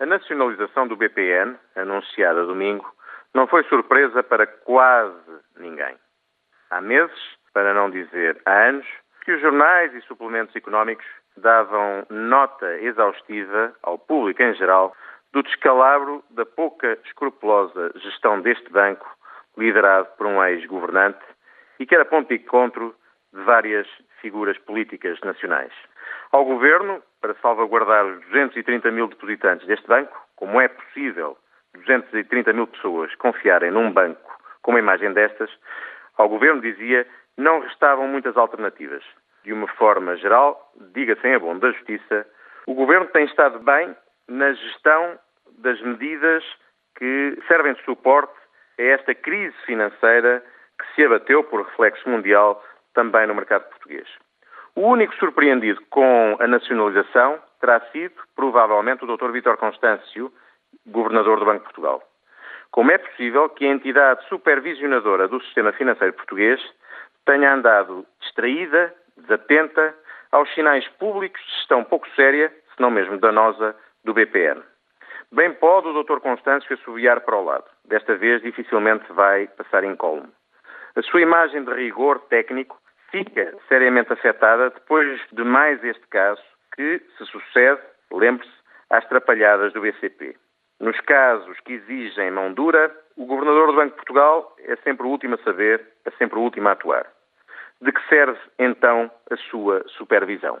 A nacionalização do BPN, anunciada domingo, não foi surpresa para quase ninguém. Há meses, para não dizer há anos, que os jornais e suplementos económicos davam nota exaustiva ao público em geral do descalabro da pouca escrupulosa gestão deste banco, liderado por um ex-governante e que era ponto de encontro de várias figuras políticas nacionais. Ao governo, para salvaguardar os 230 mil depositantes deste banco, como é possível 230 mil pessoas confiarem num banco com uma imagem destas, ao governo dizia não restavam muitas alternativas. De uma forma geral, diga-se em abono da justiça, o governo tem estado bem na gestão das medidas que servem de suporte a esta crise financeira que se abateu por reflexo mundial também no mercado português. O único surpreendido com a nacionalização terá sido, provavelmente, o Dr. Vítor Constâncio, governador do Banco de Portugal. Como é possível que a entidade supervisionadora do sistema financeiro português tenha andado distraída, desatenta aos sinais públicos de gestão pouco séria, se não mesmo danosa, do BPN? Bem pode o Dr. Constâncio assobiar para o lado. Desta vez dificilmente vai passar incólume. A sua imagem de rigor técnico fica seriamente afetada depois de mais este caso que se sucede, lembre-se, às trapalhadas do BCP. Nos casos que exigem mão dura, o Governador do Banco de Portugal é sempre o último a saber, é sempre o último a atuar. De que serve, então, a sua supervisão?